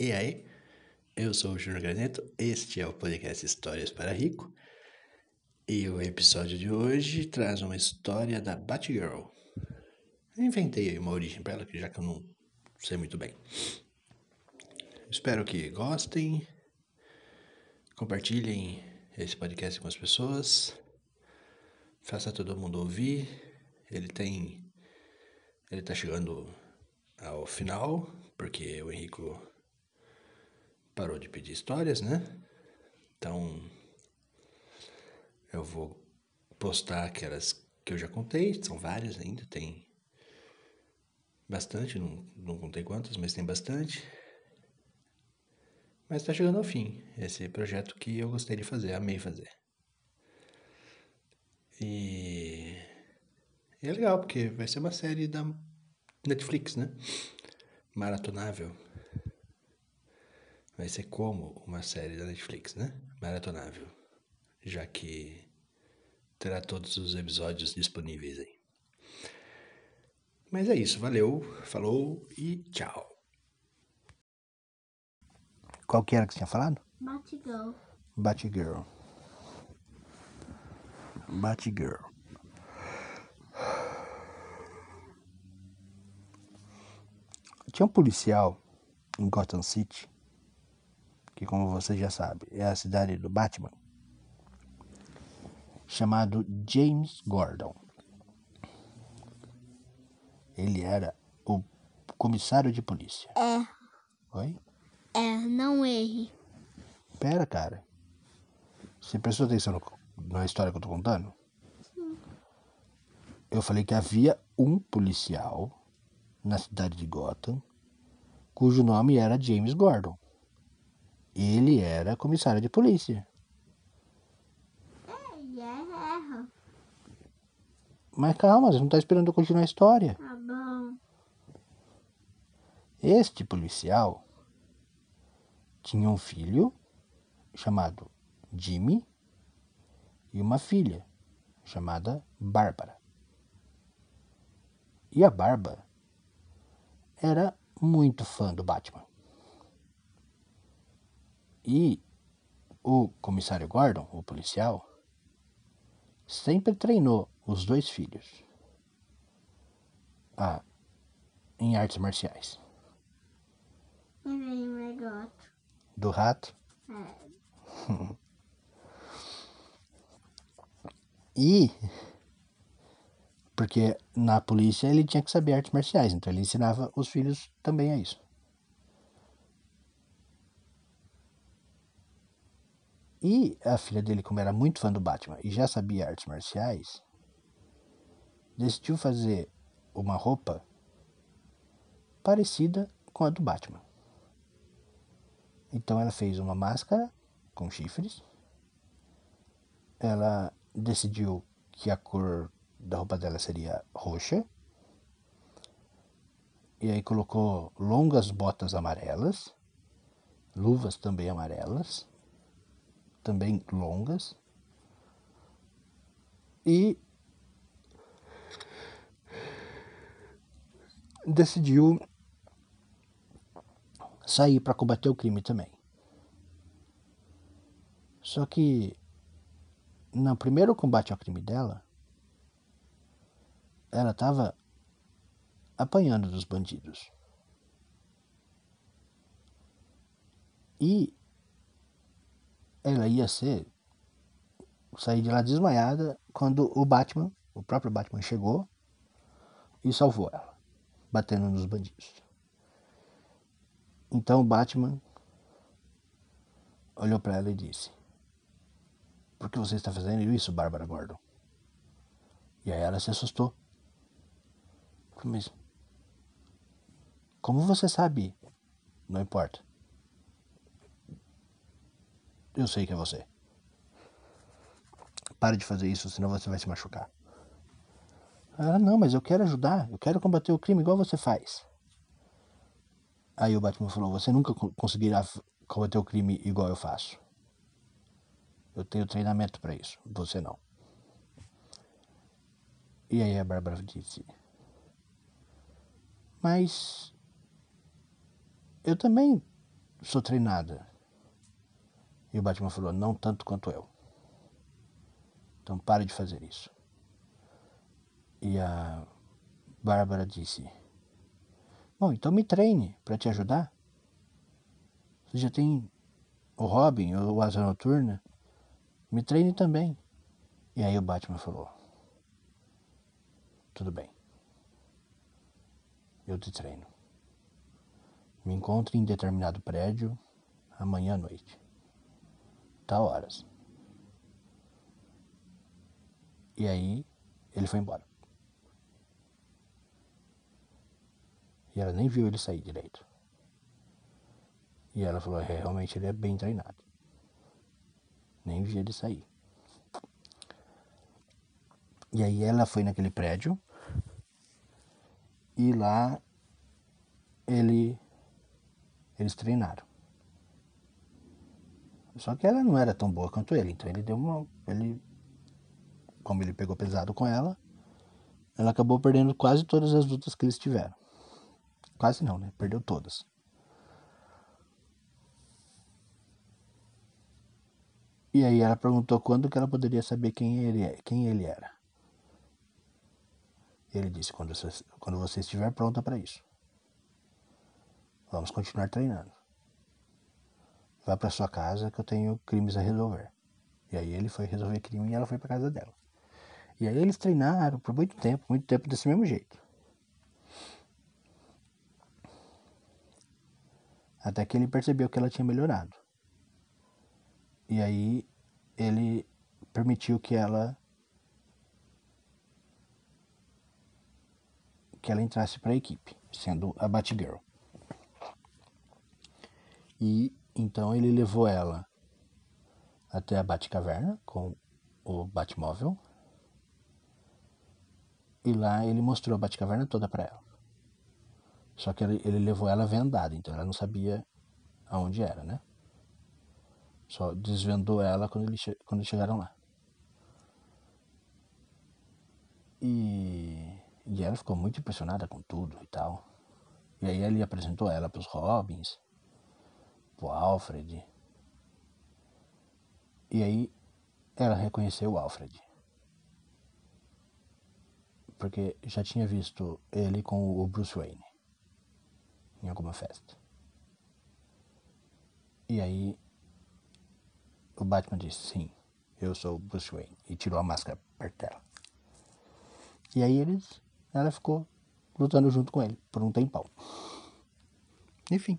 E aí, eu sou o Júnior Graneto, este é o podcast Histórias para Rico. E o episódio de hoje traz uma história da Batgirl. Inventei uma origem para ela, já que eu não sei muito bem. Espero que gostem, compartilhem esse podcast com as pessoas, faça todo mundo ouvir. Ele tem. Ele tá chegando ao final, porque o Henrico parou de pedir histórias, né? Então eu vou postar aquelas que eu já contei, são várias ainda, tem bastante, não, não contei quantas, mas tem bastante. Mas está chegando ao fim esse projeto que eu gostei de fazer, amei fazer. E, e é legal, porque vai ser uma série da Netflix, né? Maratonável. Vai ser como uma série da Netflix, né? Maratonável. Já que terá todos os episódios disponíveis aí. Mas é isso, valeu, falou e tchau. Qual que era que você tinha falado? Batgirl. Batgirl. Batgirl. Tinha um policial em Gotham City, que como você já sabe, é a cidade do Batman, chamado James Gordon. Ele era o comissário de polícia. É, Oi? é, não erre. Pera, cara. Você prestou atenção no- na história que eu tô contando? Eu falei que havia um policial na cidade de Gotham cujo nome era James Gordon. Ele era comissário de polícia. É, erra. Mas calma, você não tá esperando eu continuar a história. Tá bom. Este policial tinha um filho chamado Jimmy e uma filha chamada Bárbara. E a Bárbara era muito fã do Batman. E o comissário Gordon, o policial, sempre treinou os dois filhos a, em artes marciais. E vem o negócio. Do rato É, E porque na polícia ele tinha que saber artes marciais, então ele ensinava os filhos também a isso. E a filha dele, como era muito fã do Batman e já sabia artes marciais, decidiu fazer uma roupa parecida com a do Batman. Então ela fez uma máscara com chifres. Ela decidiu que a cor da roupa dela seria roxa. E aí colocou longas botas amarelas, luvas também amarelas, também longas. E decidiu sair para combater o crime também. Só que no primeiro combate ao crime dela, ela estava apanhando dos bandidos. E ela ia ser sair de lá desmaiada quando o Batman, o próprio Batman chegou e salvou ela, batendo nos bandidos. Então o Batman olhou para ela e disse: Por que você está fazendo isso, Bárbara Gordon? E aí ela se assustou. Mas como você sabe? Não importa. Eu sei que é você. Pare de fazer isso, senão você vai se machucar. Ela, não, mas eu quero ajudar. Eu quero combater o crime igual você faz. Aí o Batman falou: Você nunca co- conseguirá combater o crime igual eu faço. Eu tenho treinamento para isso. Você não. E aí a Bárbara disse: Mas eu também sou treinada. E o Batman falou: Não tanto quanto eu. Então pare de fazer isso. E a Bárbara disse: Bom, então me treine para te ajudar. Você já tem o Robin, o Asa Noturna. Me treine também. E aí o Batman falou: Tudo bem. Eu te treino. Me encontre em determinado prédio amanhã à noite. Tal horas. E aí ele foi embora. E ela nem viu ele sair direito. E ela falou, é, realmente ele é bem treinado. Nem vi ele sair. E aí ela foi naquele prédio e lá ele eles treinaram. Só que ela não era tão boa quanto ele, então ele deu uma ele como ele pegou pesado com ela, ela acabou perdendo quase todas as lutas que eles tiveram. Quase não, né? Perdeu todas. E aí ela perguntou quando que ela poderia saber quem ele, é, quem ele era. Ele disse, quando você, quando você estiver pronta para isso. Vamos continuar treinando. Vá para sua casa que eu tenho crimes a resolver. E aí ele foi resolver crime e ela foi para casa dela. E aí eles treinaram por muito tempo, muito tempo desse mesmo jeito. Até que ele percebeu que ela tinha melhorado. E aí ele permitiu que ela que ela entrasse para a equipe, sendo a Batgirl. E então ele levou ela até a Batcaverna com o Batmóvel. E lá ele mostrou a Batcaverna toda para ela. Só que ele, ele levou ela vendada, então ela não sabia aonde era, né? Só desvendou ela quando, ele, quando chegaram lá. E, e ela ficou muito impressionada com tudo e tal. E aí ele apresentou ela para os Robins, pro Alfred. E aí ela reconheceu o Alfred. Porque já tinha visto ele com o Bruce Wayne em alguma festa. E aí o Batman disse, sim, eu sou o Bruce Wayne. E tirou a máscara perto dela. E aí eles, ela ficou lutando junto com ele por um tempão. Enfim.